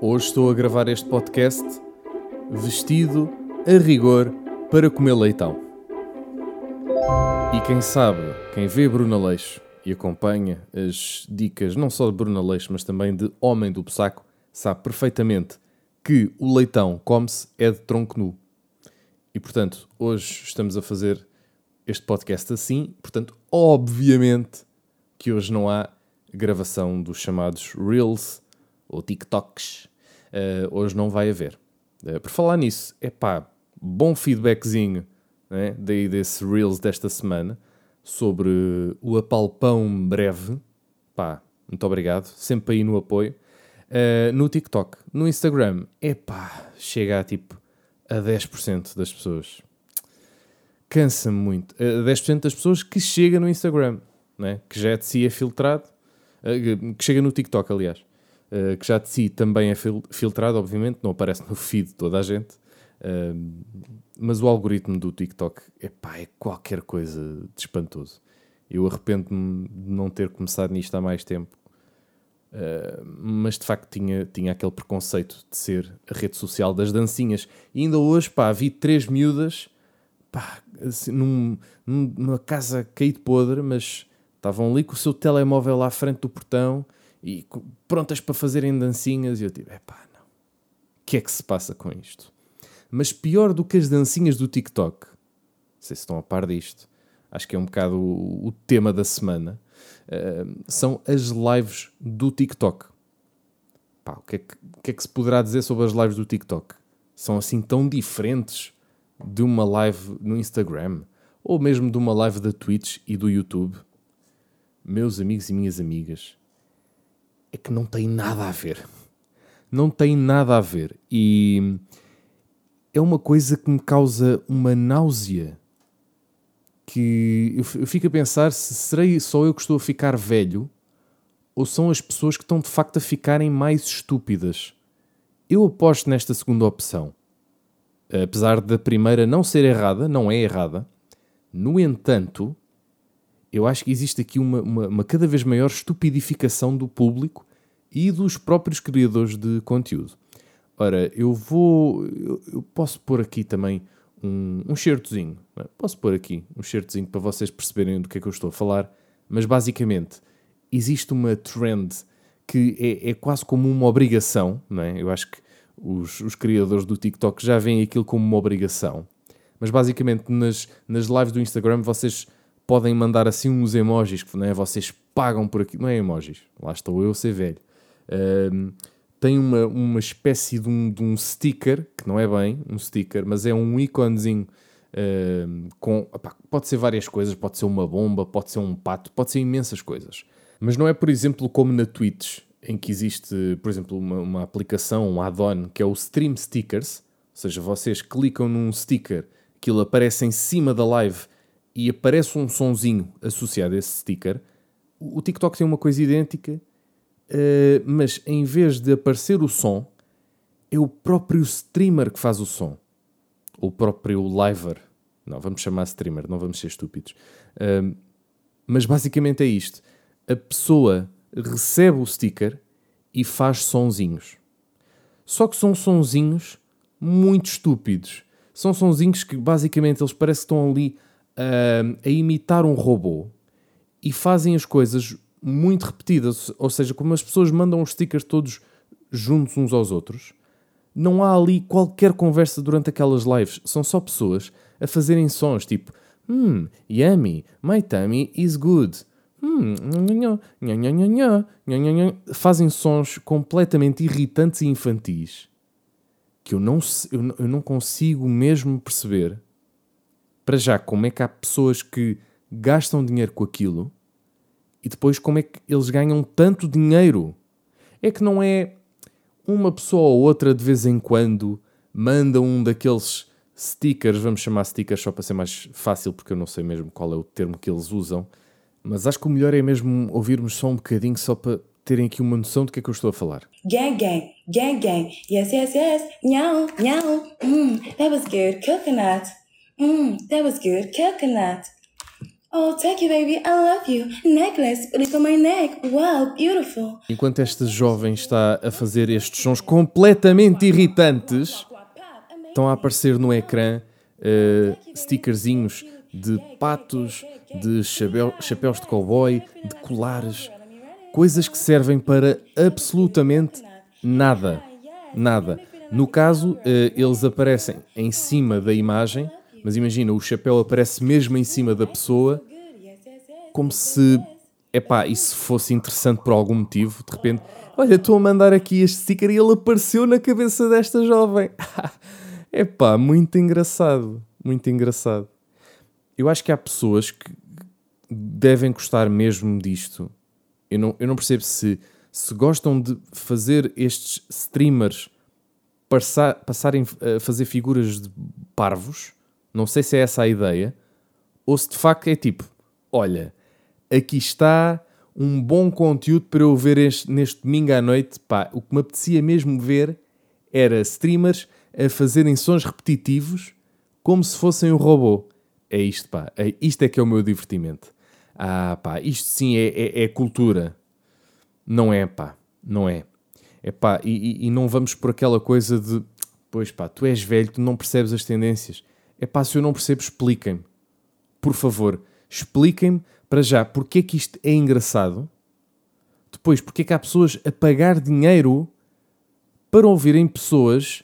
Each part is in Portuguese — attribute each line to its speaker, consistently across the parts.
Speaker 1: Hoje estou a gravar este podcast vestido a rigor para comer leitão. E quem sabe, quem vê Bruna Leixo e acompanha as dicas não só de Bruna Leixo, mas também de Homem do Psaco, sabe perfeitamente que o leitão come-se é de tronco nu. E portanto, hoje estamos a fazer este podcast assim, portanto, obviamente que hoje não há gravação dos chamados Reels ou TikToks. Uh, hoje não vai haver. Uh, por falar nisso, é pá, bom feedbackzinho né, daí desse Reels desta semana sobre o apalpão breve. Pá, muito obrigado, sempre aí no apoio. Uh, no TikTok, no Instagram, é pá, chega a tipo a 10% das pessoas. Cansa-me muito. Uh, 10% das pessoas que chega no Instagram, né? que já é de si é filtrado, que chega no TikTok, aliás, uh, que já de si também é fil filtrado, obviamente, não aparece no feed de toda a gente. Uh, mas o algoritmo do TikTok epá, é qualquer coisa de espantoso. Eu arrependo-me de não ter começado nisto há mais tempo. Uh, mas de facto tinha, tinha aquele preconceito de ser a rede social das dancinhas. E ainda hoje, pá, vi três miúdas, pá, assim, num, numa casa caído podre, mas estavam ali com o seu telemóvel à frente do portão e prontas para fazerem dancinhas. E eu tipo, epá, não. O que é que se passa com isto? Mas pior do que as dancinhas do TikTok, não sei se estão a par disto, acho que é um bocado o, o tema da semana, uh, são as lives do TikTok. Pá, o, que é que, o que é que se poderá dizer sobre as lives do TikTok? São assim tão diferentes de uma live no Instagram ou mesmo de uma live da Twitch e do YouTube? Meus amigos e minhas amigas, é que não tem nada a ver. Não tem nada a ver. E é uma coisa que me causa uma náusea. Que eu, fico a pensar se serei só eu que estou a ficar velho ou são as pessoas que estão de facto a ficarem mais estúpidas. Eu aposto nesta segunda opção. Apesar da primeira não ser errada, não é errada, no entanto, eu acho que existe aqui uma, uma, uma cada vez maior estupidificação do público e dos próprios criadores de conteúdo. Ora, eu vou. Eu, eu posso pôr aqui também um, um certozinho. É? Posso pôr aqui um certozinho para vocês perceberem do que é que eu estou a falar. Mas basicamente, existe uma trend que é, é quase como uma obrigação, não é? Eu acho que os, os criadores do TikTok já veem aquilo como uma obrigação. Mas basicamente, nas, nas lives do Instagram, vocês podem mandar assim uns emojis, que não é? vocês pagam por aqui. Não é emojis, lá estou eu a ser velho. Um, tem uma, uma espécie de um, de um sticker, que não é bem um sticker, mas é um íconezinho uh, com. Pode ser várias coisas, pode ser uma bomba, pode ser um pato, pode ser imensas coisas. Mas não é, por exemplo, como na Twitch, em que existe, por exemplo, uma, uma aplicação, um add-on, que é o Stream Stickers, ou seja, vocês clicam num sticker, aquilo aparece em cima da live e aparece um sonzinho associado a esse sticker. O TikTok tem uma coisa idêntica Uh, mas em vez de aparecer o som, é o próprio streamer que faz o som. O próprio liver. Não, vamos chamar streamer, não vamos ser estúpidos. Uh, mas basicamente é isto. A pessoa recebe o sticker e faz sonzinhos. Só que são sonzinhos muito estúpidos. São sonzinhos que basicamente eles parecem que estão ali a imitar um robô e fazem as coisas muito repetidas, ou seja, como as pessoas mandam os stickers todos juntos uns aos outros, não há ali qualquer conversa durante aquelas lives, são só pessoas a fazerem sons tipo Hmm, yummy, my tummy is good. Hmm, fazem sons completamente irritantes e infantis que eu não, eu não consigo mesmo perceber para já como é que há pessoas que gastam dinheiro com aquilo e depois, como é que eles ganham tanto dinheiro? É que não é uma pessoa ou outra de vez em quando manda um daqueles stickers, vamos chamar stickers só para ser mais fácil, porque eu não sei mesmo qual é o termo que eles usam, mas acho que o melhor é mesmo ouvirmos só um bocadinho, só para terem aqui uma noção do que é que eu estou a falar.
Speaker 2: Gang, gang, gang, gang, yes, yes, yes, nhau, nhau, mm, that was good, coconut, mm, that was good, coconut. Oh, thank you, baby. I love you. Necklace, put it on my neck. Wow, beautiful.
Speaker 1: Enquanto esta jovem está a fazer estes sons completamente irritantes, estão a aparecer no ecrã uh, stickerzinhos de patos, de chapéu, chapéus de cowboy, de colares, coisas que servem para absolutamente nada. Nada. No caso, uh, eles aparecem em cima da imagem, mas imagina, o chapéu aparece mesmo em cima da pessoa, como se, epá, isso fosse interessante por algum motivo. De repente, olha, estou a mandar aqui este sticker e ele apareceu na cabeça desta jovem. epá, muito engraçado, muito engraçado. Eu acho que há pessoas que devem gostar mesmo disto. Eu não, eu não percebo se, se gostam de fazer estes streamers passar, passarem a fazer figuras de parvos não sei se é essa a ideia, ou se de facto é tipo: olha, aqui está um bom conteúdo para eu ver este, neste domingo à noite. Pá, o que me apetecia mesmo ver era streamers a fazerem sons repetitivos como se fossem um robô. É isto, pá. É, isto é que é o meu divertimento. Ah, pá, isto sim é, é, é cultura. Não é, pá. Não é. É pá, e, e, não vamos por aquela coisa de pois pá, tu és velho, tu não percebes as tendências. É pá, se eu não percebo, expliquem-me. Por favor, expliquem-me para já porque é que isto é engraçado. Depois, porque é que há pessoas a pagar dinheiro para ouvirem pessoas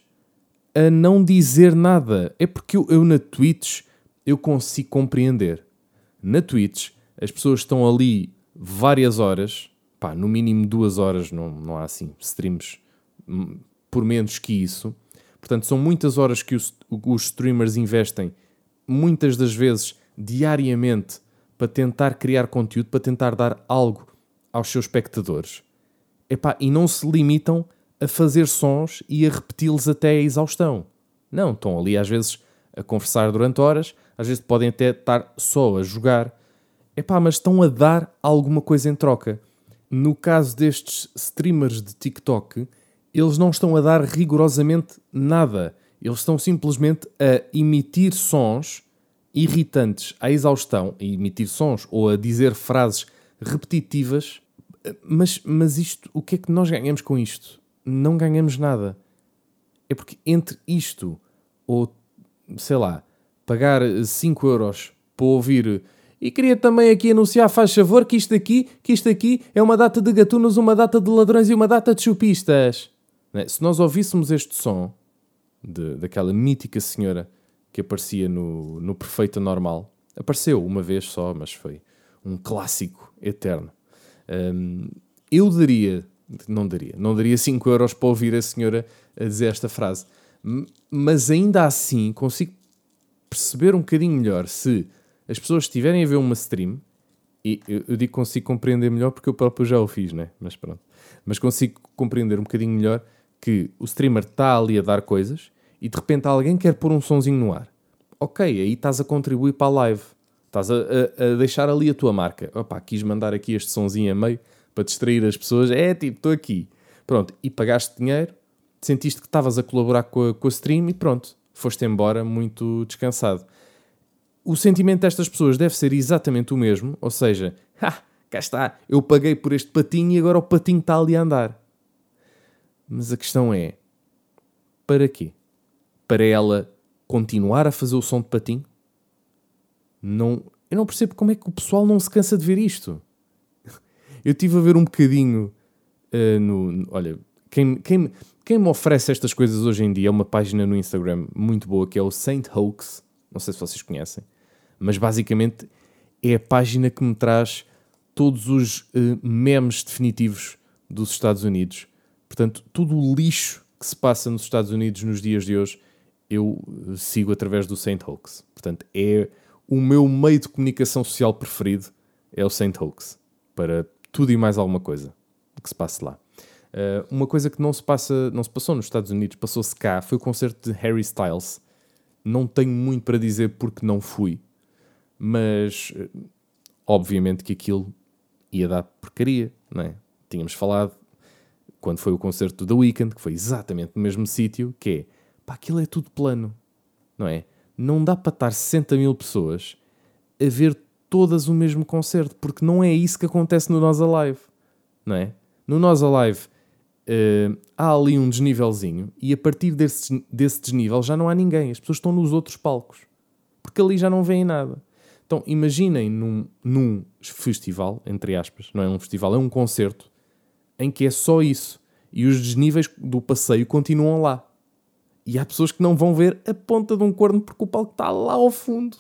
Speaker 1: a não dizer nada. É porque eu, eu na Twitch eu consigo compreender. Na Twitch as pessoas estão ali várias horas, pá, no mínimo duas horas, não, não há assim streams hum, por menos que isso Portanto, são muitas horas que os, os streamers investem, muitas das vezes diariamente, para tentar criar conteúdo, para tentar dar algo aos seus espectadores. Epá, e não se limitam a fazer sons e a repeti-los até a exaustão. Não, estão ali às vezes a conversar durante horas, às vezes podem até estar só a jogar. Epá, mas estão a dar alguma coisa em troca. No caso destes streamers de TikTok, eles não estão a dar rigorosamente nada. Eles estão simplesmente a emitir sons irritantes à exaustão, a emitir sons ou a dizer frases repetitivas. Mas, mas isto, o que é que nós ganhamos com isto? Não ganhamos nada. É porque entre isto ou, sei lá, pagar 5 euros para ouvir e queria também aqui anunciar, faz favor, que isto aqui, que isto aqui é uma data de gatunos, uma data de ladrões e uma data de chupistas. Né? Se nós ouvíssemos este som de, daquela mítica senhora que aparecia no, no Perfeito Normal, apareceu uma vez só, mas foi um clássico eterno. Um, eu daria, não daria, não daria 5 euros para ouvir a senhora a dizer esta frase, mas ainda assim consigo perceber um bocadinho melhor se as pessoas estiverem a ver uma stream, e eu, eu digo consigo compreender melhor porque eu próprio já o fiz, né? mas pronto, mas consigo compreender um bocadinho melhor que o streamer está ali a dar coisas e de repente alguém quer pôr um sonzinho no ar. Ok, aí estás a contribuir para a live. Estás a, a, a deixar ali a tua marca. Opa, quis mandar aqui este sonzinho a meio para distrair as pessoas. É tipo, estou aqui. Pronto, e pagaste dinheiro, sentiste que estavas a colaborar com a, com a stream e pronto, foste embora muito descansado. O sentimento destas pessoas deve ser exatamente o mesmo, ou seja, cá está, eu paguei por este patinho e agora o patinho está ali a andar. Mas a questão é: para quê? Para ela continuar a fazer o som de patinho? Não, eu não percebo como é que o pessoal não se cansa de ver isto. Eu estive a ver um bocadinho uh, no. Olha, quem, quem, quem me oferece estas coisas hoje em dia é uma página no Instagram muito boa que é o Saint Hoax. Não sei se vocês conhecem, mas basicamente é a página que me traz todos os uh, memes definitivos dos Estados Unidos Portanto, todo o lixo que se passa nos Estados Unidos nos dias de hoje, eu eh, sigo através do Saint Hoax. Portanto, é o meu meio de comunicação social preferido, é o Saint Hoax, para tudo e mais alguma coisa que se passe lá. Uh, uma coisa que não se, passa, não se passou nos Estados Unidos, passou-se cá, foi o concerto de Harry Styles. Não tenho muito para dizer porque não fui, mas eh, obviamente que aquilo ia dar porcaria, não é? Tínhamos falado, quando foi o concerto do The Weeknd, que foi exatamente no mesmo sítio, que é, pá, aquilo é tudo plano, não é? Não dá para estar 60 mil pessoas a ver todas o mesmo concerto, porque não é isso que acontece no Nós Alive, não é? No Nós Alive uh, há ali um desnivelzinho e a partir desse, desse desnível já não há ninguém, as pessoas estão nos outros palcos, porque ali já não veem nada. Então imaginem num, num festival, entre aspas, não é um festival, é um concerto, em que é só isso e os desníveis do passeio continuam lá. E há pessoas que não vão ver a ponta de um corno porque o palco está lá ao fundo.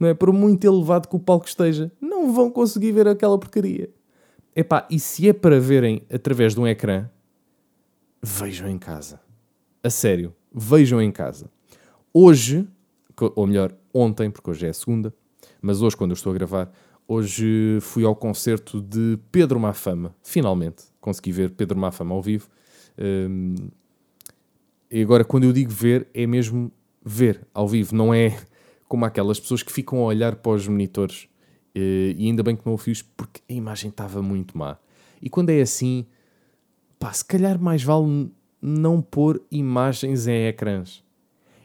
Speaker 1: Não é? Por muito elevado que o palco esteja, não vão conseguir ver aquela porcaria. Epá, e se é para verem através de um ecrã, vejam em casa. A sério, vejam em casa. Hoje, ou melhor, ontem, porque hoje é a segunda, mas hoje, quando eu estou a gravar, hoje fui ao concerto de Pedro Mafama. Finalmente consegui ver Pedro Mafama ao vivo. Um, e agora, quando eu digo ver, é mesmo ver ao vivo, não é como aquelas pessoas que ficam a olhar para os monitores. E ainda bem que não o fiz porque a imagem estava muito má. E quando é assim, pá, se calhar mais vale não pôr imagens em ecrãs.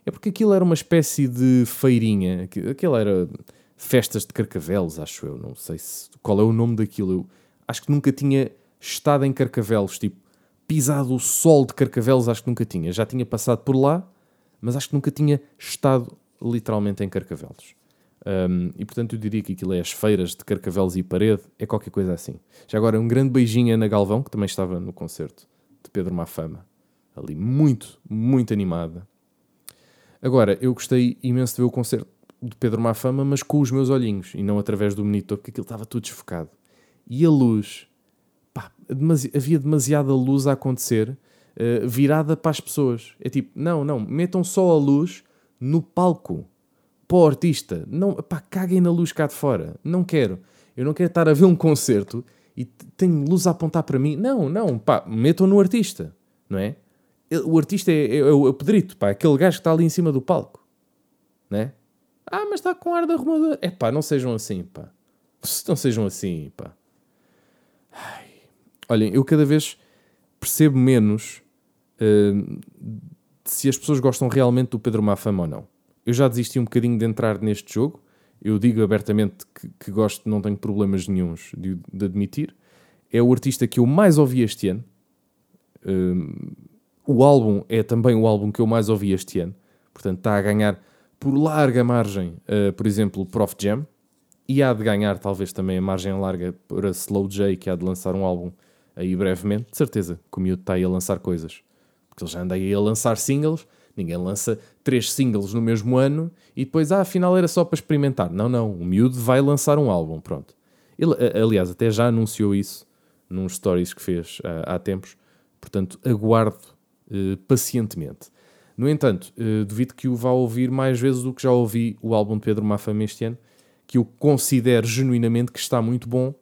Speaker 1: É porque aquilo era uma espécie de feirinha, aquilo era festas de carcavelos, acho eu, não sei se, qual é o nome daquilo. Eu acho que nunca tinha estado em carcavelos, tipo, pisado o sol de Carcavelos, acho que nunca tinha. Já tinha passado por lá, mas acho que nunca tinha estado literalmente em Carcavelos. Um, e portanto eu diria que aquilo é as feiras de Carcavelos e Parede, é qualquer coisa assim. Já agora um grande beijinho a Ana Galvão, que também estava no concerto de Pedro Mafama. Ali muito, muito animada. Agora, eu gostei imenso de ver o concerto de Pedro Mafama, mas com os meus olhinhos e não através do monitor, porque aquilo estava tudo desfocado. E a luz pá, demasi havia demasiada luz a acontecer uh, virada para as pessoas. É tipo, não, não, metam só a luz no palco para o artista. Não, pá, caguem na luz cá de fora. Não quero. Eu não quero estar a ver um concerto e tenho luz a apontar para mim. Não, não, pá, metam no artista, não é? O artista é, é, é o Pedrito, pá, aquele gajo que está ali em cima do palco, não é? Ah, mas está com ar de arrumador. É pá, não sejam assim, pá. Não sejam assim, pá. Ai. Olhem, eu cada vez percebo menos uh, se as pessoas gostam realmente do Pedro Mafama ou não. Eu já desisti um bocadinho de entrar neste jogo. Eu digo abertamente que, que gosto, não tenho problemas nenhums de, de, admitir. É o artista que eu mais ouvi este ano. Uh, o álbum é também o álbum que eu mais ouvi este ano. Portanto, está a ganhar por larga margem, uh, por exemplo, Prof Jam. E há de ganhar talvez também a margem larga para Slow J, que há de lançar um álbum aí brevemente, de certeza que o miúdo está aí a lançar coisas. Porque ele já anda aí a lançar singles, ninguém lança três singles no mesmo ano e depois, ah, afinal era só para experimentar. Não, não, o miúdo vai lançar um álbum, pronto. Ele, aliás, até já anunciou isso num stories que fez há, há tempos, portanto, aguardo uh, pacientemente. No entanto, uh, duvido que o vá ouvir mais vezes do que já ouvi o álbum de Pedro Mafama este ano, que eu considero genuinamente que está muito bom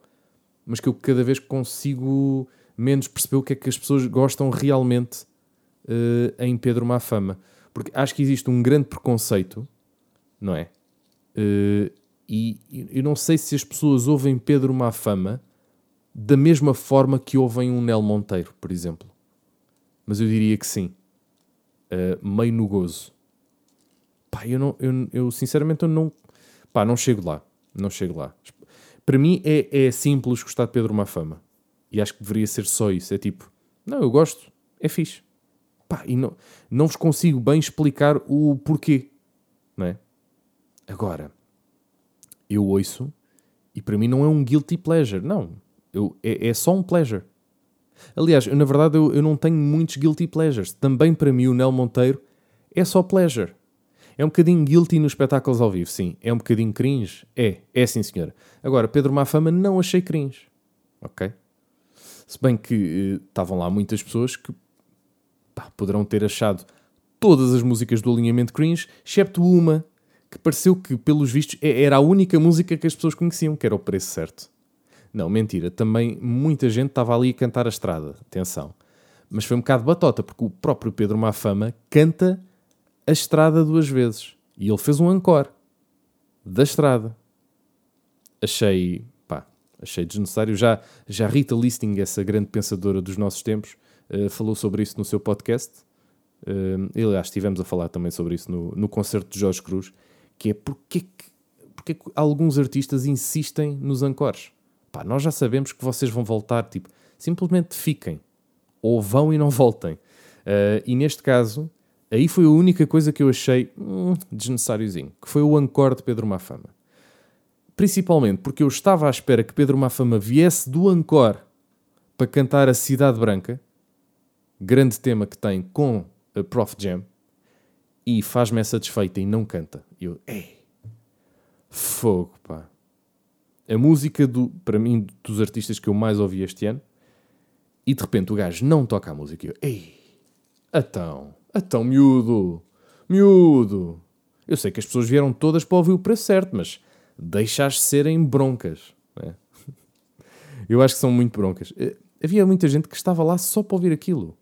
Speaker 1: mas que eu cada vez consigo menos perceber o que é que as pessoas gostam realmente uh, em Pedro Mafama. Porque acho que existe um grande preconceito, não é? Uh, e eu não sei se as pessoas ouvem Pedro Mafama da mesma forma que ouvem um Nel Monteiro, por exemplo. Mas eu diria que sim. Uh, meio no gozo. Pá, eu, não, eu, eu sinceramente eu não, pá, não chego lá. Não chego lá. Para mim é, é simples gostar de Pedro Mafama. E acho que deveria ser só isso. É tipo, não, eu gosto, é fixe. Pá, e não, não vos consigo bem explicar o porquê. Não é? Agora, eu ouço e para mim não é um guilty pleasure. Não. Eu, é, é só um pleasure. Aliás, eu, na verdade eu, eu não tenho muitos guilty pleasures. Também para mim o Nel Monteiro é só pleasure. É um bocadinho guilty nos espetáculos ao vivo, sim. É um bocadinho cringe? É, é sim, senhora. Agora, Pedro Mafama não achei cringe. Ok? Se bem que eh, estavam lá muitas pessoas que pá, poderão ter achado todas as músicas do alinhamento cringe, excepto uma que pareceu que, pelos vistos, é, era a única música que as pessoas conheciam, que era o preço certo. Não, mentira. Também muita gente estava ali a cantar a estrada. Atenção. Mas foi um bocado batota, porque o próprio Pedro Mafama canta a estrada duas vezes. E ele fez um encore da estrada. Achei, pá, achei desnecessário. Já, já Rita Listing, essa grande pensadora dos nossos tempos, uh, falou sobre isso no seu podcast. Uh, aliás, estivemos a falar também sobre isso no, no concerto de Jorge Cruz, que é porque, porque é alguns artistas insistem nos ancores. Pá, nós já sabemos que vocês vão voltar, tipo, simplesmente fiquem. Ou vão e não voltem. Uh, e neste caso, aí foi a única coisa que eu achei hum, desnecessáriozinho, que foi o encore de Pedro Mafama. Principalmente porque eu estava à espera que Pedro Mafama viesse do encore para cantar a Cidade Branca, grande tema que tem com a Prof Jam, e faz-me essa desfeita e não canta. Eu, ei, fogo, pá. A música, do, para mim, dos artistas que eu mais ouvi este ano, e de repente o gajo não toca a música. Eu, ei, então, então, miúdo, miúdo. Eu sei que as pessoas vieram todas para ouvir o preço certo, mas deixaste serem broncas. É? Eu acho que são muito broncas. Eh, havia muita gente que estava lá só para ouvir aquilo.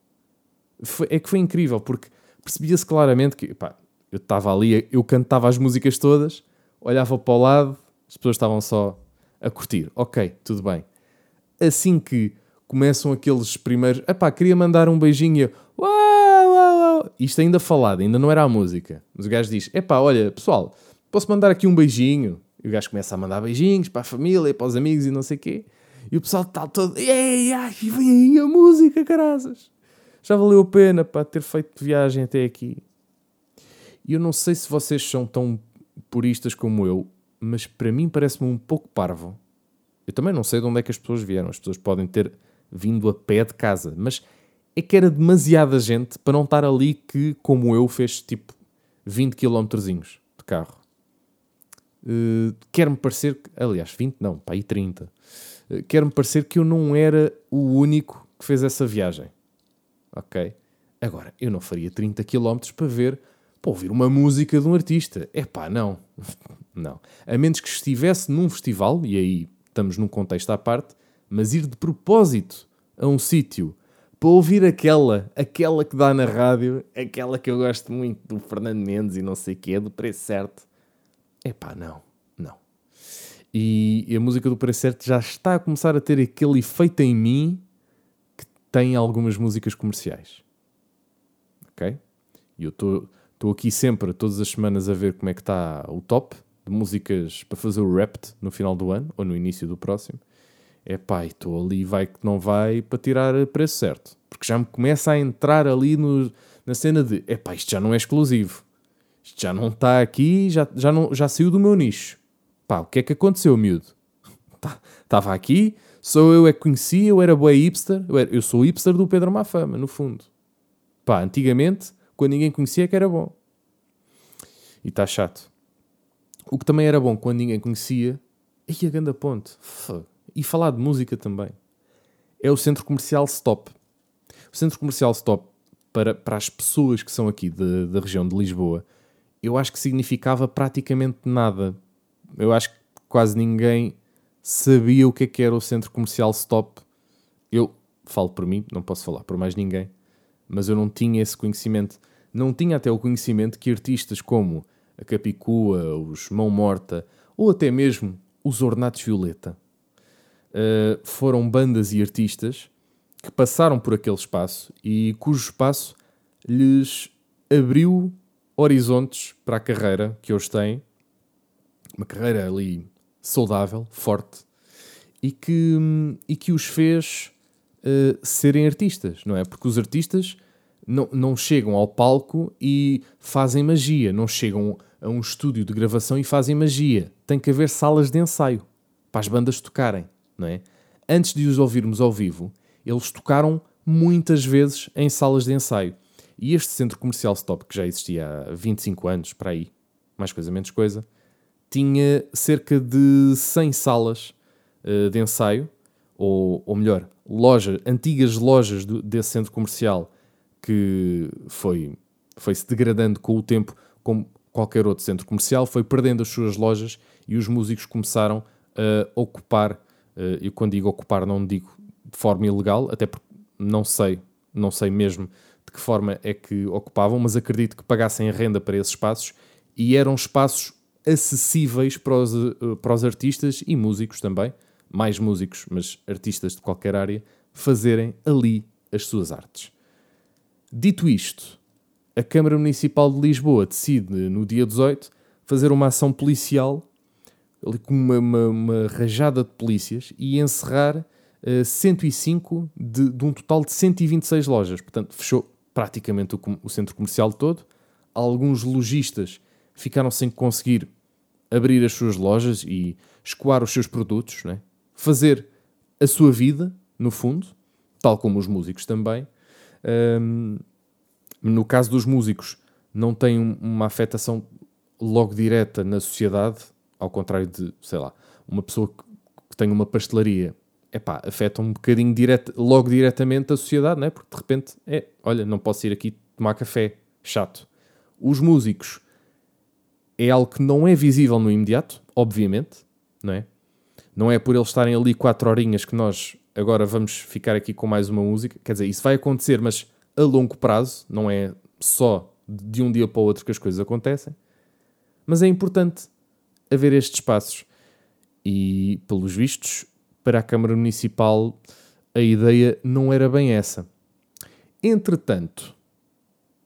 Speaker 1: Foi, é que foi incrível, porque percebia-se claramente que pá, eu estava ali, eu cantava as músicas todas, olhava para o lado, as pessoas estavam só a curtir. Ok, tudo bem. Assim que começam aqueles primeiros. Epá, queria mandar um beijinho. Uau, uau, uau. Isto ainda falado, ainda não era a música. Mas o gajo diz: Epá, olha, pessoal, posso mandar aqui um beijinho? E o gajo começa a mandar beijinhos para a família, para os amigos e não sei o quê. E o pessoal está todo. Ei, ai, vem aí a música, caraças já valeu a pena para ter feito viagem até aqui. E eu não sei se vocês são tão puristas como eu, mas para mim parece-me um pouco parvo. Eu também não sei de onde é que as pessoas vieram. As pessoas podem ter vindo a pé de casa, mas é que era demasiada gente para não estar ali que, como eu, fez tipo 20 km de carro. Uh, Quer-me parecer que, aliás, 20 não, para aí 30. Uh, Quer-me parecer que eu não era o único que fez essa viagem ok? Agora, eu não faria 30 km para ver, para ouvir uma música de um artista. É pá, não. Não. A menos que estivesse num festival, e aí estamos num contexto à parte, mas ir de propósito a um sítio para ouvir aquela, aquela que dá na rádio, aquela que eu gosto muito do Fernando Mendes e não sei o que é, do preço certo. É pá, não, não. E a música do preço certo já está a começar a ter aquele efeito em mim tem algumas músicas comerciais. Ok? E eu estou aqui sempre, todas as semanas, a ver como é que está o top de músicas para fazer o rap no final do ano ou no início do próximo. É pá, estou ali, vai que não vai, para tirar preço certo. Porque já me começa a entrar ali no, na cena de é pá, isto já não é exclusivo. Isto já não está aqui, já, já, não, já saiu do meu nicho. Pá, o que é que aconteceu, miúdo? Estava tá, aqui, Sou eu é que conhecia, eu era boa hipster, eu, era, eu sou hipster do Pedro Mafama, no fundo. Pá, antigamente, quando ninguém conhecia, é que era bom. E está chato. O que também era bom quando ninguém conhecia, e a ganda ponte. E falar de música também. É o centro comercial Stop. O centro comercial Stop, para, para as pessoas que são aqui de, da região de Lisboa, eu acho que significava praticamente nada. Eu acho que quase ninguém sabia o que é que era o centro comercial Stop. Eu falo por mim, não posso falar por mais ninguém, mas eu não tinha esse conhecimento. Não tinha até o conhecimento que artistas como a Capicua, os Mão Morta ou até mesmo os Ornatos Violeta uh, foram bandas e artistas que passaram por aquele espaço e cujo espaço lhes abriu horizontes para a carreira que hoje têm. Uma carreira ali saudável, forte, e que, e que os fez uh, serem artistas, não é? Porque os artistas não, não chegam ao palco e fazem magia, não chegam a um estúdio de gravação e fazem magia. Tem que haver salas de ensaio para as bandas tocarem, não é? Antes de os ouvirmos ao vivo, eles tocaram muitas vezes em salas de ensaio. E este centro comercial Stop, que já existia há 25 anos, para aí, mais coisa menos coisa, tinha cerca de 100 salas uh, de ensaio, ou, ou melhor, loja, antigas lojas do, desse centro comercial que foi, foi se degradando com o tempo, como qualquer outro centro comercial, foi perdendo as suas lojas e os músicos começaram a ocupar. Uh, e quando digo ocupar, não digo de forma ilegal, até porque não sei, não sei mesmo de que forma é que ocupavam, mas acredito que pagassem renda para esses espaços e eram espaços acessíveis para os, eh, para os artistas e músicos também, mais músicos, mas artistas de qualquer área, fazerem ali as suas artes. Dito isto, a Câmara Municipal de Lisboa decide, no dia 18, fazer uma ação policial ali com uma, uma, uma rajada de polícias e encerrar uh, 105 de, de, um total de 126 lojas. Portanto, fechou praticamente o, o centro comercial todo. Alguns lojistas ficaram sem conseguir abrir as suas lojas e escoar os seus produtos, né? fazer a sua vida, no fundo, tal como os músicos também. Um, no caso dos músicos, não tem uma afetação logo direta na sociedade, ao contrário de, sei lá, uma pessoa que tem uma pastelaria, epá, afeta um bocadinho direto, logo diretamente a sociedade, não é? porque de repente, é, olha, não posso ir aqui tomar café, chato. Os músicos é algo que não é visível no imediato, obviamente, não é? Não é por eles estarem ali quatro horinhas que nós agora vamos ficar aqui com mais uma música. Quer dizer, isso vai acontecer, mas a longo prazo, não é só de um dia para o outro que as coisas acontecem. Mas é importante haver estes passos. E, pelos vistos, para a Câmara Municipal a ideia não era bem essa. Entretanto,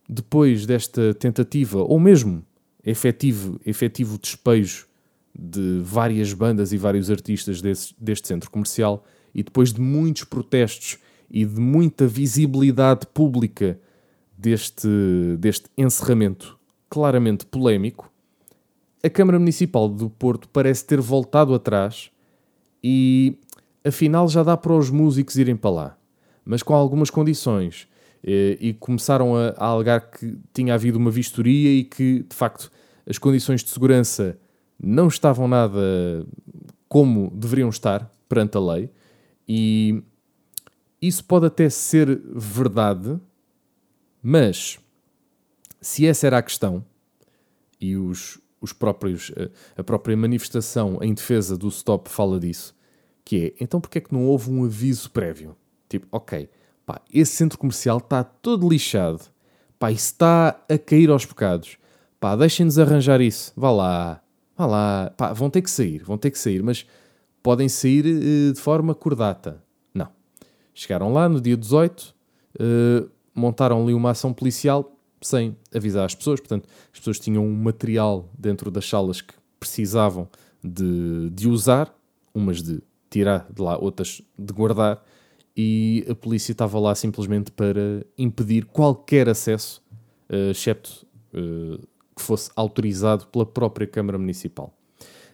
Speaker 1: depois desta tentativa, ou mesmo efetivo, efetivo despejo de várias bandas e vários artistas desse, deste centro comercial, e depois de muitos protestos e de muita visibilidade pública deste, deste encerramento claramente polémico, a Câmara Municipal do Porto parece ter voltado atrás e afinal já dá para os músicos irem para lá, mas com algumas condições. E, e começaram a, a alegar que tinha havido uma vistoria e que, de facto, as condições de segurança não estavam nada como deveriam estar perante a lei. E isso pode até ser verdade, mas se essa era a questão, e os, os próprios, eh, a própria manifestação em defesa do stop fala disso, que é, então porquê é que não houve um aviso prévio? Tipo, ok, pá, esse centro comercial está todo lixado, pá, isso está a cair aos pecados, pá, deixem-nos arranjar isso, vá lá, vá lá, pá, vão ter que sair, vão ter que sair, mas podem sair uh, de forma cordata. Não. Chegaram lá no dia 18, uh, eh, montaram ali uma ação policial, sem avisar as pessoas. Portanto, as pessoas tinham um material dentro das salas que precisavam de, de usar, umas de tirar de lá, outras de guardar, e a polícia estava lá simplesmente para impedir qualquer acesso, uh, excepto uh, que fosse autorizado pela própria Câmara Municipal.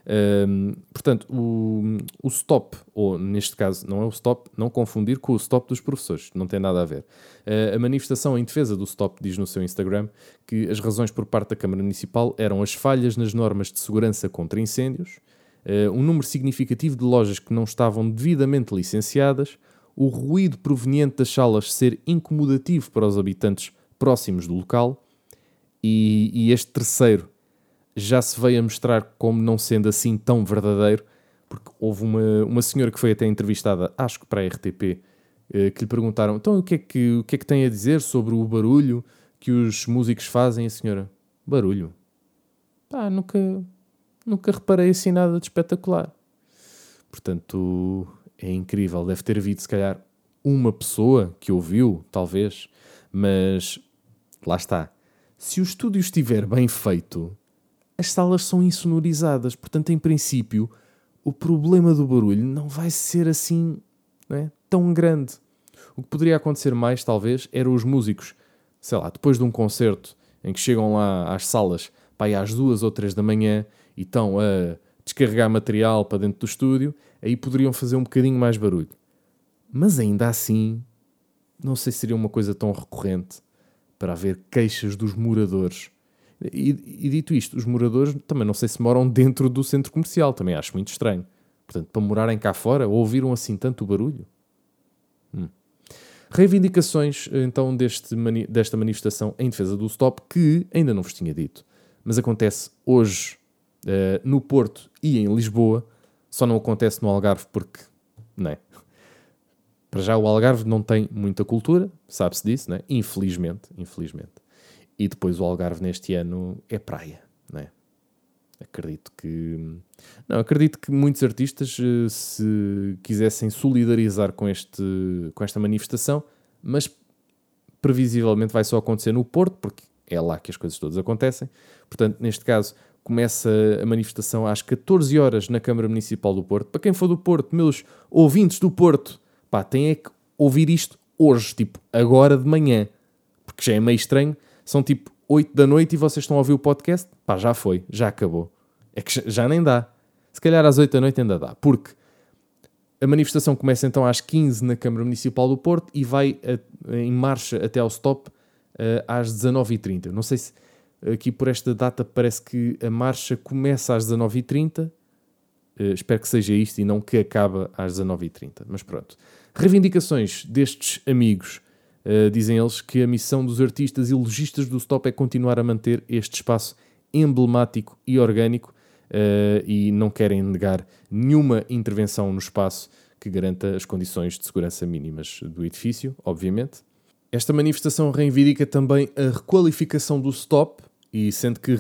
Speaker 1: Um, portanto, o, o stop, ou neste caso não é o stop, não confundir com o stop dos professores, não tem nada a ver. Uh, a manifestação em defesa do stop diz no seu Instagram que as razões por parte da Câmara Municipal eram as falhas nas normas de segurança contra incêndios, uh, um número significativo de lojas que não estavam devidamente licenciadas, o ruído proveniente das salas ser incomodativo para os habitantes próximos do local e, e este terceiro já se veio a mostrar como não sendo assim tão verdadeiro, porque houve uma, uma senhora que foi até entrevistada, acho que para a RTP, eh, que lhe perguntaram então o que, é que, o que é que tem a dizer sobre o barulho que os músicos fazem? A senhora, barulho? Pá, nunca, nunca reparei assim nada de espetacular. Portanto, é incrível. Deve ter havido, se calhar, uma pessoa que ouviu, talvez, mas lá está. Se o estúdio estiver bem feito, as salas são insonorizadas, portanto, em princípio, o problema do barulho não vai ser assim é, tão grande. O que poderia acontecer mais, talvez, era os músicos, sei lá, depois de um concerto em que chegam lá às salas para às duas ou três da manhã e estão a descarregar material para dentro do estúdio, aí poderiam fazer um bocadinho mais barulho. Mas ainda assim, não sei se seria uma coisa tão recorrente para haver queixas dos moradores e, e, dito isto, os moradores também não sei se moram dentro do centro comercial, também acho muito estranho. Portanto, para morarem cá fora, ouviram assim tanto barulho? Hum. Reivindicações então deste mani desta manifestação em defesa do stop que ainda não vos tinha dito, mas acontece hoje uh, no Porto e em Lisboa, só não acontece no Algarve porque, não é? Para já o Algarve não tem muita cultura, sabe-se disso, né? Infelizmente, infelizmente. E depois o Algarve neste ano é praia, não é? Acredito que. Não, acredito que muitos artistas eh, se quisessem solidarizar com, este, com esta manifestação, mas previsivelmente vai só acontecer no Porto, porque é lá que as coisas todas acontecem. Portanto, neste caso, começa a manifestação às 14 horas na Câmara Municipal do Porto. Para quem for do Porto, meus ouvintes do Porto, pá, têm é que ouvir isto hoje, tipo, agora de manhã, porque já é meio estranho. São tipo 8 da noite e vocês estão a ouvir o podcast, pá, já foi, já acabou. É que já nem dá. Se calhar às 8 da noite ainda dá, porque a manifestação começa então às 15 na Câmara Municipal do Porto e vai a, em marcha até ao stop uh, às 19h30. Não sei se aqui por esta data parece que a marcha começa às 19h30. Uh, eh, espero que seja isto e não que acaba às 19h30. Mas pronto. Reivindicações destes amigos. Uh, dizem eles que a missão dos artistas e logistas do Stop é continuar a manter este espaço emblemático e orgânico uh, e não querem negar nenhuma intervenção no espaço que garanta as condições de segurança mínimas do edifício, obviamente. Esta manifestação reivindica também a requalificação do stop, e sendo que uh,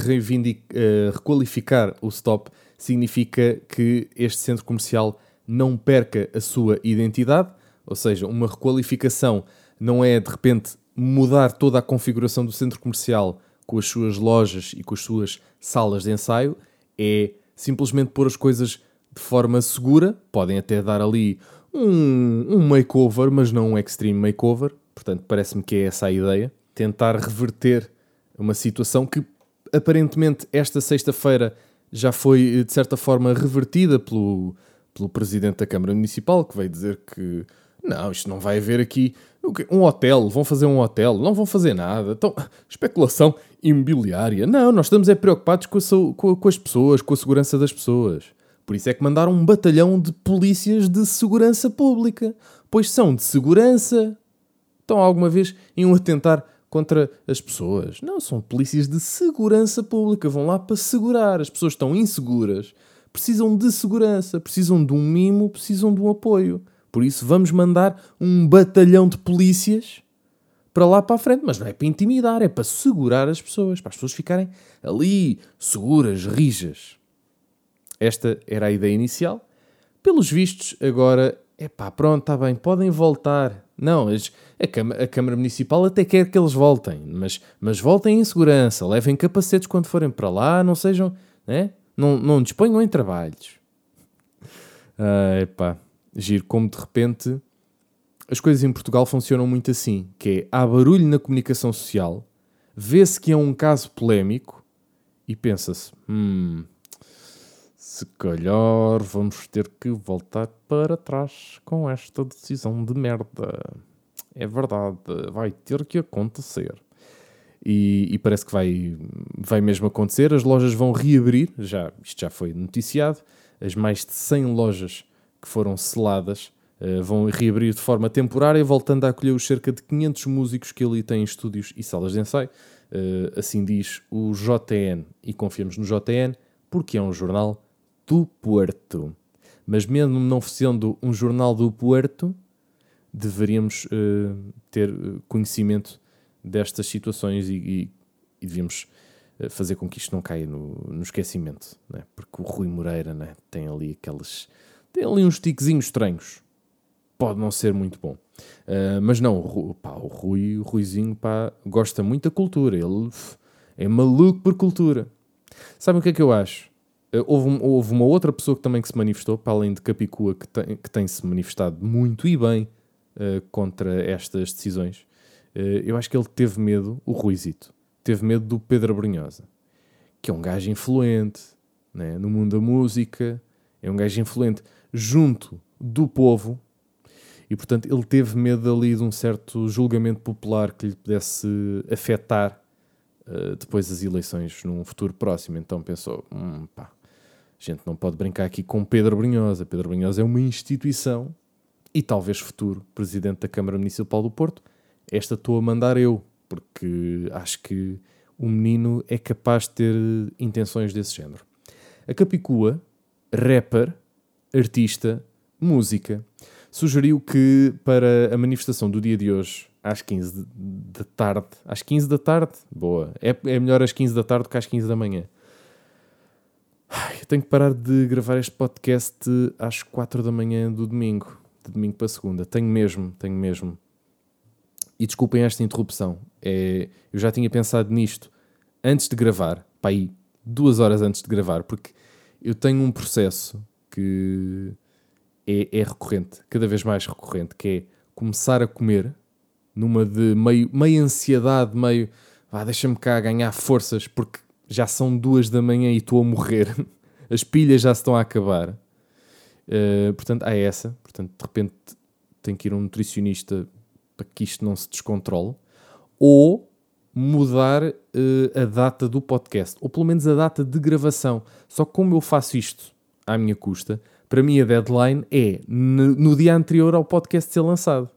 Speaker 1: requalificar o stop significa que este centro comercial não perca a sua identidade, ou seja, uma requalificação não é de repente mudar toda a configuração do centro comercial com as suas lojas e com as suas salas de ensaio, é simplesmente pôr as coisas de forma segura. Podem até dar ali um, um makeover, mas não um extreme makeover. Portanto, parece-me que é essa a ideia. Tentar reverter uma situação que aparentemente esta sexta-feira já foi de certa forma revertida pelo, pelo presidente da Câmara Municipal, que veio dizer que não, isto não vai haver aqui um hotel, vão fazer um hotel, não vão fazer nada. Então, especulação imobiliária. Não, nós estamos é preocupados com, a, com, as pessoas, com a segurança das pessoas. Por isso é que mandaram um batalhão de polícias de segurança pública. Pois são de segurança. Estão alguma vez iam atentar contra as pessoas? Não, são polícias de segurança pública. Vão lá para segurar. As pessoas estão inseguras. Precisam de segurança, precisam de um mimo, precisam de um apoio. Por isso vamos mandar um batalhão de polícias para lá para a frente, mas não é para intimidar, é para segurar as pessoas, para as pessoas ficarem ali seguras, rijas. Esta era a ideia inicial. Pelos vistos, agora, é pá, pronto, está bem, podem voltar. Não, a, Câmara, a Câmara Municipal até quer que eles voltem, mas, mas voltem em segurança, levem capacetes quando forem para lá, não sejam, né? não, não disponham em trabalhos. Ah, epá, giro como de repente as coisas em Portugal funcionam muito assim, que é, há barulho na comunicação social, vê-se que é um caso polémico e pensa-se, hum, se calhar vamos ter que voltar para trás com esta decisão de merda. É verdade, vai ter que acontecer. E, e, parece que vai, vai mesmo acontecer. As lojas vão reabrir, já, isto já foi noticiado. As mais de 100 lojas que foram seladas uh, vão reabrir de forma temporária, voltando a acolher os cerca de 500 músicos que ali têm estúdios e salas de ensaio. Uh, assim diz o JN, e confiamos no JN, porque é um jornal do Porto. Mas mesmo não sendo um jornal do Porto, deveríamos uh, ter conhecimento destas situações e, e, e devíamos fazer com que isto não caia no, no esquecimento, né? porque o Rui Moreira né? tem ali aqueles tem ali uns tiquezinhos estranhos. Pode não ser muito bom. Uh, mas não, o, pá, o Rui, o Ruizinho, pá, gosta muito da cultura. Ele é maluco por cultura. Sabe o que é que eu acho? Uh, houve, houve, uma outra pessoa que também que se manifestou, para além de Capicua, que tem, que tem se manifestado muito e bem uh, contra estas decisões. eu acho que ele teve medo, o Ruizito, teve medo do Pedro Brunhosa, que é um gajo influente né, no mundo da música, é um gajo influente junto do povo e, portanto, ele teve medo ali de um certo julgamento popular que lhe pudesse afetar uh, depois das eleições num futuro próximo. Então pensou: hum, pá, a gente não pode brincar aqui com Pedro Brunhosa. Pedro Brunhosa é uma instituição e talvez futuro presidente da Câmara Municipal do Porto. Esta estou a mandar eu, porque acho que o menino é capaz de ter intenções desse género. A Capicua, rapper, artista, música, sugeriu que para a manifestação do dia de hoje, às 15 da tarde, às 15 da tarde, boa, é, é melhor às 15 da tarde que às 15 da manhã. Ai, eu tenho que parar de gravar este podcast às 4 da manhã do domingo, de domingo para segunda. Tenho mesmo, tenho mesmo. E desculpem esta interrupção. É, eu já tinha pensado nisto antes de gravar, para aí duas horas antes de gravar, porque eu tenho um processo que é, é recorrente, cada vez mais recorrente, que é começar a comer numa de meio, meio ansiedade, meio vá, deixa-me cá ganhar forças, porque já são duas da manhã e estou a morrer, as pilhas já se estão a acabar. Uh, portanto, há essa. Portanto, de repente tem que ir um nutricionista para que isto não se descontrole. Ou mudar uh, a data do podcast, ou pelo menos a data de gravação. Só que como eu faço isto à minha custa, para mim a deadline é no, dia anterior ao podcast ser lançado.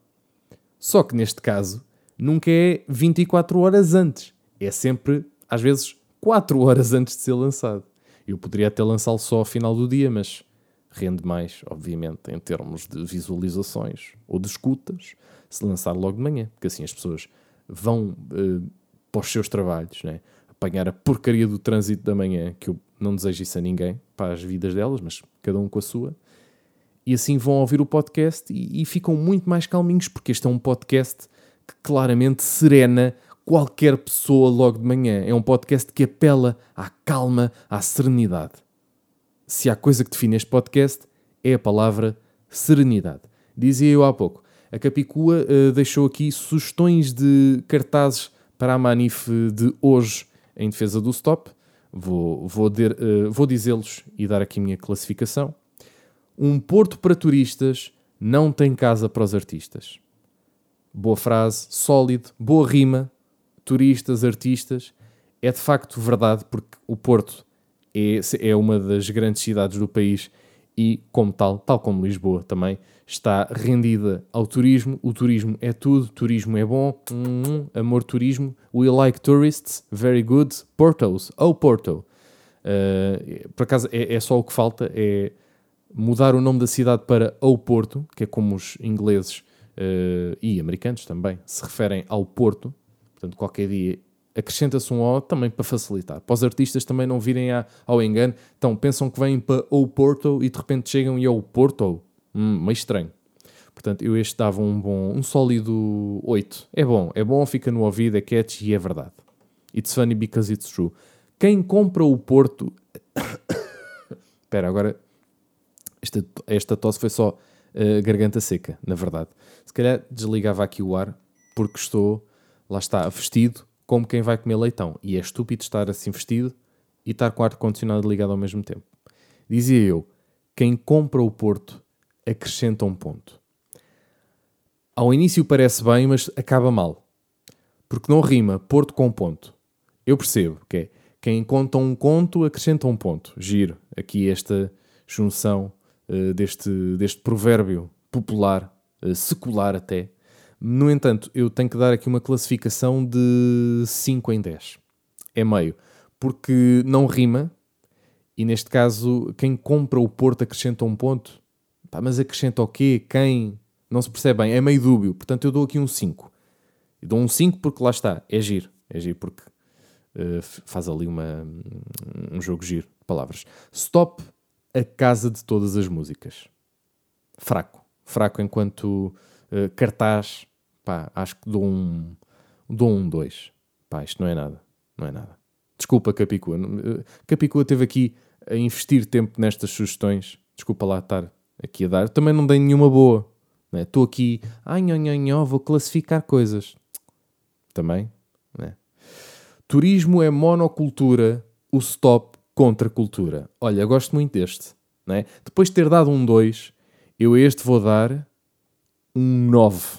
Speaker 1: Só que neste caso, nunca é 24 horas antes. É sempre, às vezes, 4 horas antes de ser lançado. Eu poderia até lançá-lo só ao final do dia, mas rende mais, obviamente, em termos de visualizações ou de escutas, se lançar logo de manhã, porque assim as pessoas vão uh, para os seus trabalhos, né? apanhar a porcaria do trânsito da manhã, que eu não desejo isso a ninguém, para as vidas delas, mas cada um com a sua. E assim vão ouvir o podcast e, e ficam muito mais calminhos, porque este é um podcast que claramente serena qualquer pessoa logo de manhã. É um podcast que apela à calma, à serenidade. Se há coisa que define este podcast, é a palavra serenidade. Dizia eu há pouco, a Capicua uh, deixou aqui sugestões de cartazes para a Manif de hoje em defesa do stop. Vou, vou, uh, vou dizê-los e dar aqui a minha classificação. Um porto para turistas não tem casa para os artistas. Boa frase, sólido, boa rima, turistas, artistas. É de facto verdade, porque o Porto é, é uma das grandes cidades do país e, como tal, tal como Lisboa também, está rendida ao turismo. O turismo é tudo, turismo é bom, hum, amor turismo. We like tourists, very good. Portos, oh Porto. Uh, por acaso é, é, só o que falta, é mudar o nome da cidade para O Porto, que é como os ingleses uh, e americanos também se referem ao Porto. Portanto, qualquer dia acrescenta-se um O também para facilitar. Para os artistas também não virem ao engano. Então, pensam que vêm para O Porto e de repente chegam e é o Porto. Hum, meio estranho. Portanto, eu este dava um bom, um sólido 8. É bom, é bom, fica no ouvido, é catchy e é verdade. It's funny because it's true. Quem compra o Porto. Espera, agora. Esta, esta tosse foi só uh, garganta seca, na verdade. Se calhar desligava aqui o ar, porque estou, lá está, vestido como quem vai comer leitão. E é estúpido estar assim vestido e estar com o ar-condicionado ligado ao mesmo tempo. Dizia eu: quem compra o Porto acrescenta um ponto. Ao início parece bem, mas acaba mal. Porque não rima Porto com ponto. Eu percebo que é quem conta um conto acrescenta um ponto. Giro. Aqui esta junção uh, deste, deste provérbio popular, uh, secular até. No entanto, eu tenho que dar aqui uma classificação de 5 em 10. É meio. Porque não rima, e neste caso, quem compra o Porto acrescenta um ponto. Pá, mas acrescenta o quê? Quem? Não se percebe bem, é meio dúbio. Portanto, eu dou aqui um 5. Eu dou um 5 porque lá está, é giro. É giro porque uh, faz ali uma, um jogo giro de palavras. Stop, a casa de todas as músicas. Fraco. Fraco enquanto uh, cartaz. Pá, acho que dou um, dou um 2. Pá, isto não é nada. Não é nada. Desculpa, Capicua. Eh, Capicua teve aqui a investir tempo nestas sugestões. Desculpa lá estar aqui a dar. Também não dei nenhuma boa. Estou né? aqui, ai, nho, nho, nho, vou classificar coisas. Também. Né? Turismo é monocultura, o stop contra cultura. Olha, gosto muito deste. Né? Depois de ter dado um 2, eu a este vou dar um 9.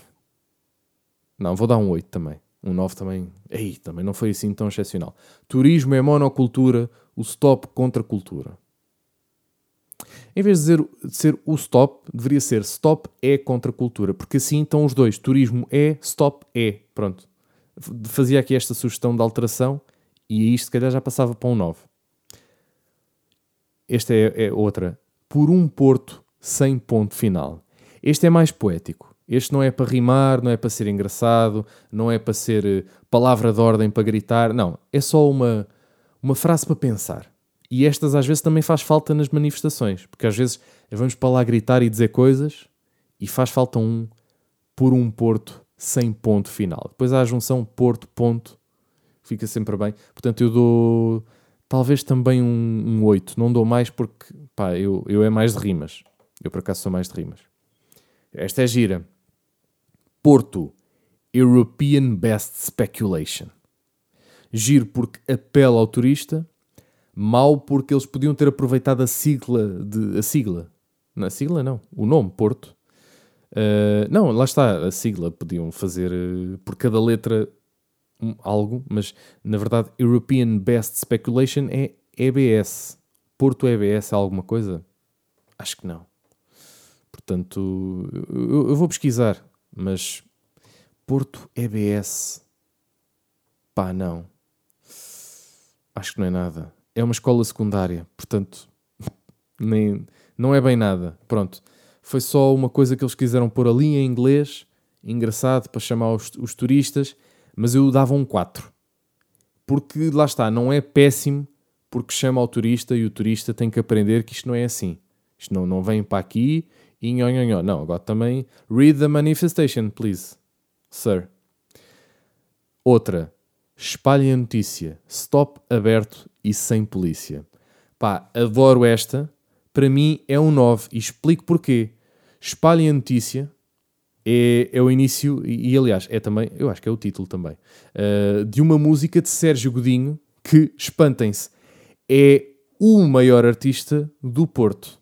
Speaker 1: Não, vou dar um 8 também. Um 9 também. Ei, também não foi assim tão excepcional. Turismo é monocultura, o stop contra cultura. Em vez de, dizer, de ser o stop, deveria ser stop é contra cultura, porque assim estão os dois. Turismo é, stop é. Pronto. Fazia aqui esta sugestão de alteração e isto se calhar já passava para um 9. Esta é, é outra. Por um porto sem ponto final. Este é mais poético. Este não é para rimar, não é para ser engraçado, não é para ser eh, palavra de ordem para gritar. Não, é só uma, uma frase para pensar. E estas às vezes também faz falta nas manifestações, porque às vezes vamos para lá gritar e dizer coisas e faz falta um por um Porto sem ponto final. Depois há a junção Porto-ponto, fica sempre bem. Portanto, eu dou talvez também um, um 8. Não dou mais porque, pá, eu, eu é mais de rimas. Eu por acaso sou mais de rimas. Esta é gira. Porto, European Best Speculation. Giro porque apela ao turista, mau porque eles podiam ter aproveitado a sigla de a sigla. Não, sigla não, o nome Porto. Uh, não, lá está, a sigla podiam fazer uh, por cada letra um, algo, mas na verdade European Best Speculation é EBS. Porto EBS é alguma coisa? Acho que não. Portanto, eu, eu vou pesquisar, mas Porto EBS. Pá, não. Acho que não é nada. É uma escola secundária, portanto, nem, não é bem nada. Pronto. Foi só uma coisa que eles quiseram pôr ali em inglês, engraçado, para chamar os, os turistas, mas eu dava um 4. Porque lá está, não é péssimo, porque chama ao turista e o turista tem que aprender que isto não é assim. Isto não, não vem para aqui e nho, nho, nho. Não, agora também read the manifestation, please, sir. Outra, espalhe a notícia, stop aberto e sem polícia. Pá, adoro esta. Para mim é um 9 e explico porquê. Espalhem a notícia é, é o início, e, e, aliás, é também, eu acho que é o título também, uh, de uma música de Sérgio Godinho que, espantem-se, é o maior artista do Porto.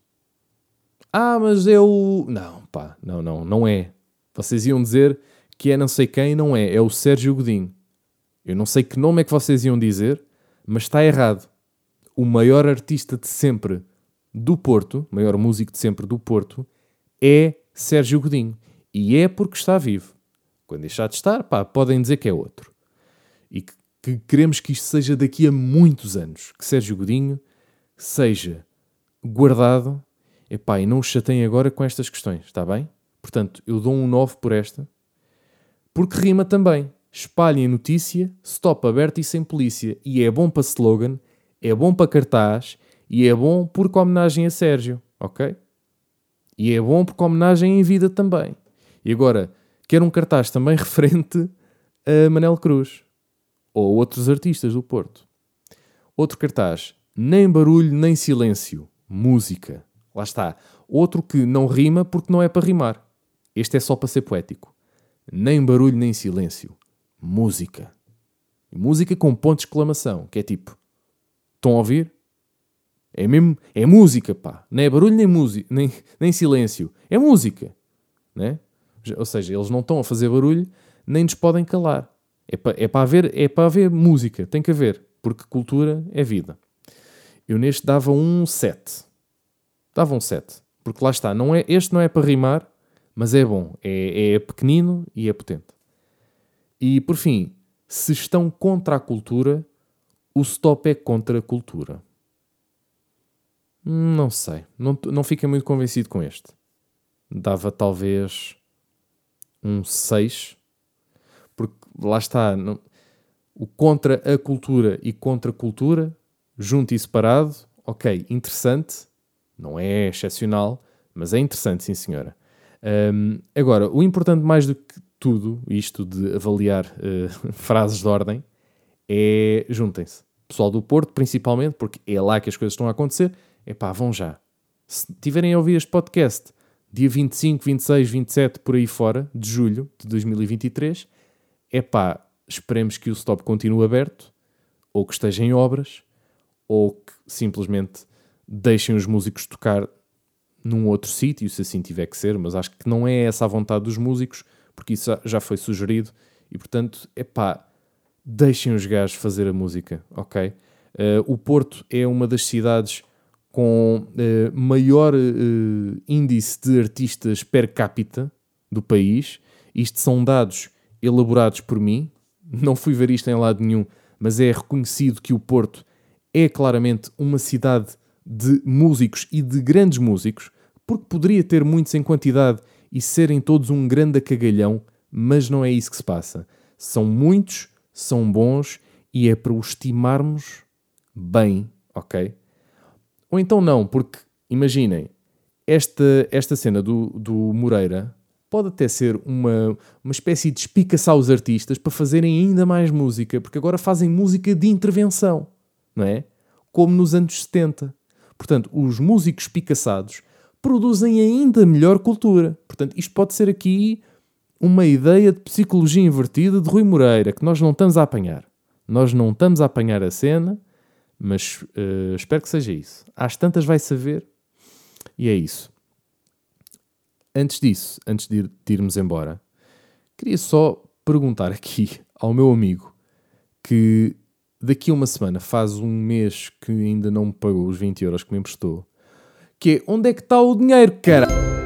Speaker 1: Ah, mas o. Não, pá, não, não, não é. Vocês iam dizer que é não sei quem, não é. É o Sérgio Godinho. Eu não sei que nome é que vocês iam dizer, mas está errado. O maior artista de sempre do Porto, maior músico de sempre do Porto, é Sérgio Godinho. E é porque está vivo. Quando deixar de estar, pá, podem dizer que é outro. E que, que queremos que isto seja daqui a muitos anos. Que Sérgio Godinho seja guardado. Epá, e não o chateiem agora com estas questões, está bem? Portanto, eu dou um 9 por esta. Porque rima também espalhem notícia, stop aberto e sem polícia. E é bom para slogan, é bom para cartaz e é bom porque homenagem a Sérgio, ok? E é bom porque homenagem em vida também. E agora, quero um cartaz também referente a Manel Cruz ou outros artistas do Porto. Outro cartaz, nem barulho nem silêncio, música. Lá está. Outro que não rima porque não é para rimar. Este é só para ser poético. Nem barulho nem silêncio, música. Música com ponto de exclamação, que é tipo: estão a ouvir? É mesmo, é música, pá. Não é barulho nem, música, nem, nem silêncio. É música, né? Ou seja, eles não estão a fazer barulho, nem nos podem calar. É para é pa haver, é para haver música, tem que haver, porque cultura é vida. Eu neste dava um 7. Dava um 7. Porque lá está, não é, este não é para rimar, mas é bom. É, é pequenino e é potente. E por fim, se estão contra a cultura, o stop é contra a cultura. Não sei. Não, não fiquei muito convencido com este. Dava talvez um 6. Porque lá está. Não, o contra a cultura e contra a cultura, junto e separado, ok, interessante. Não é excepcional, mas é interessante, sim senhora. Um, agora, o importante mais do que tudo, isto de avaliar uh, frases de ordem, é juntem-se. Pessoal do Porto, principalmente, porque é lá que as coisas estão a acontecer, é pá, vão já. Se tiverem a ouvir este podcast dia 25, 26, 27, por aí fora, de julho de 2023, é pá, esperemos que o stop continue aberto, ou que esteja em obras, ou que simplesmente deixem os músicos tocar num outro sítio, se assim tiver que ser, mas acho que não é essa a vontade dos músicos, porque isso já foi sugerido, e portanto, é pá, deixem os gajos fazer a música, ok? Uh, o Porto é uma das cidades com uh, maior uh, índice de artistas per capita do país. Isto são dados elaborados por mim, não fui ver isto em lado nenhum, mas é reconhecido que o Porto é claramente uma cidade de músicos e de grandes músicos, porque poderia ter muitos em quantidade e serem todos um grande acagalhão, mas não é isso que se passa. São muitos, são bons e é para os estimarmos bem, ok? Ou então não, porque imaginem, esta, esta cena do, do Moreira pode até ser uma, uma espécie de espicaçar os artistas para fazerem ainda mais música, porque agora fazem música de intervenção, não é? como nos anos 70. Portanto, os músicos picaçados produzem ainda melhor cultura. Portanto, isto pode ser aqui uma ideia de psicologia invertida de Rui Moreira, que nós não estamos a apanhar. Nós não estamos a apanhar a cena, mas uh, espero que seja isso. Às tantas vai saber. E é isso. Antes disso, antes de, ir, de irmos embora, queria só perguntar aqui ao meu amigo que daqui a uma semana faz um mês que ainda não me pagou os 20 euros que me emprestou, que é onde é que está o dinheiro, cara?